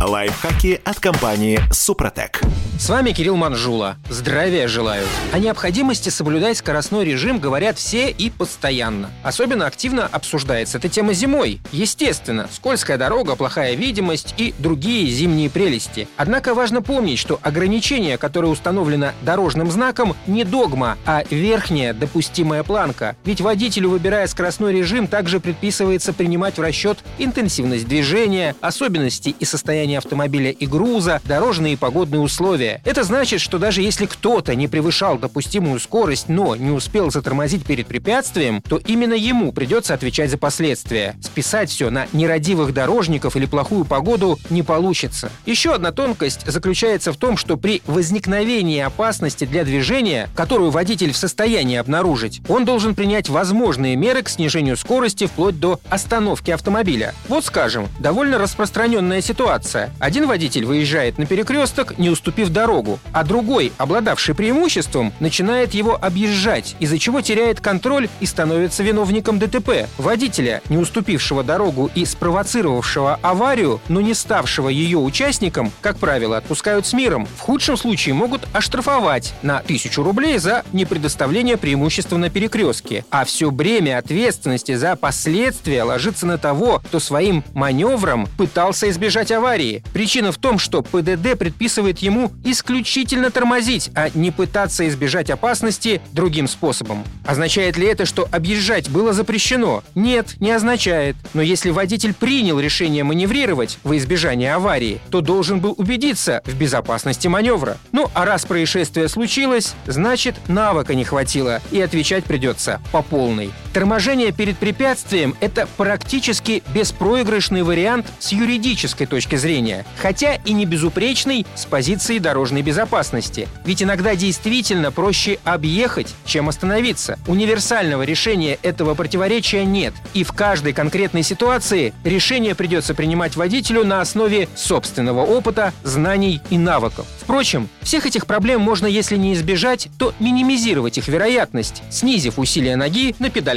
Лайфхаки от компании «Супротек». С вами Кирилл Манжула. Здравия желаю. О необходимости соблюдать скоростной режим говорят все и постоянно. Особенно активно обсуждается эта тема зимой. Естественно, скользкая дорога, плохая видимость и другие зимние прелести. Однако важно помнить, что ограничение, которое установлено дорожным знаком, не догма, а верхняя допустимая планка. Ведь водителю, выбирая скоростной режим, также предписывается принимать в расчет интенсивность движения, особенности и состояние автомобиля и груза, дорожные и погодные условия. Это значит, что даже если кто-то не превышал допустимую скорость, но не успел затормозить перед препятствием, то именно ему придется отвечать за последствия. Списать все на нерадивых дорожников или плохую погоду не получится. Еще одна тонкость заключается в том, что при возникновении опасности для движения, которую водитель в состоянии обнаружить, он должен принять возможные меры к снижению скорости вплоть до остановки автомобиля. Вот скажем, довольно распространенная ситуация. Один водитель выезжает на перекресток, не уступив дорогу, а другой, обладавший преимуществом, начинает его объезжать, из-за чего теряет контроль и становится виновником ДТП. Водителя, не уступившего дорогу и спровоцировавшего аварию, но не ставшего ее участником, как правило, отпускают с миром. В худшем случае могут оштрафовать на 1000 рублей за непредоставление преимущества на перекрестке. А все бремя ответственности за последствия ложится на того, кто своим маневром пытался избежать аварии. Причина в том, что ПДД предписывает ему исключительно тормозить, а не пытаться избежать опасности другим способом. Означает ли это, что объезжать было запрещено? Нет, не означает. Но если водитель принял решение маневрировать во избежание аварии, то должен был убедиться в безопасности маневра. Ну, а раз происшествие случилось, значит навыка не хватило, и отвечать придется по полной. Торможение перед препятствием – это практически беспроигрышный вариант с юридической точки зрения, хотя и не безупречный с позиции дорожной безопасности. Ведь иногда действительно проще объехать, чем остановиться. Универсального решения этого противоречия нет, и в каждой конкретной ситуации решение придется принимать водителю на основе собственного опыта, знаний и навыков. Впрочем, всех этих проблем можно, если не избежать, то минимизировать их вероятность, снизив усилия ноги на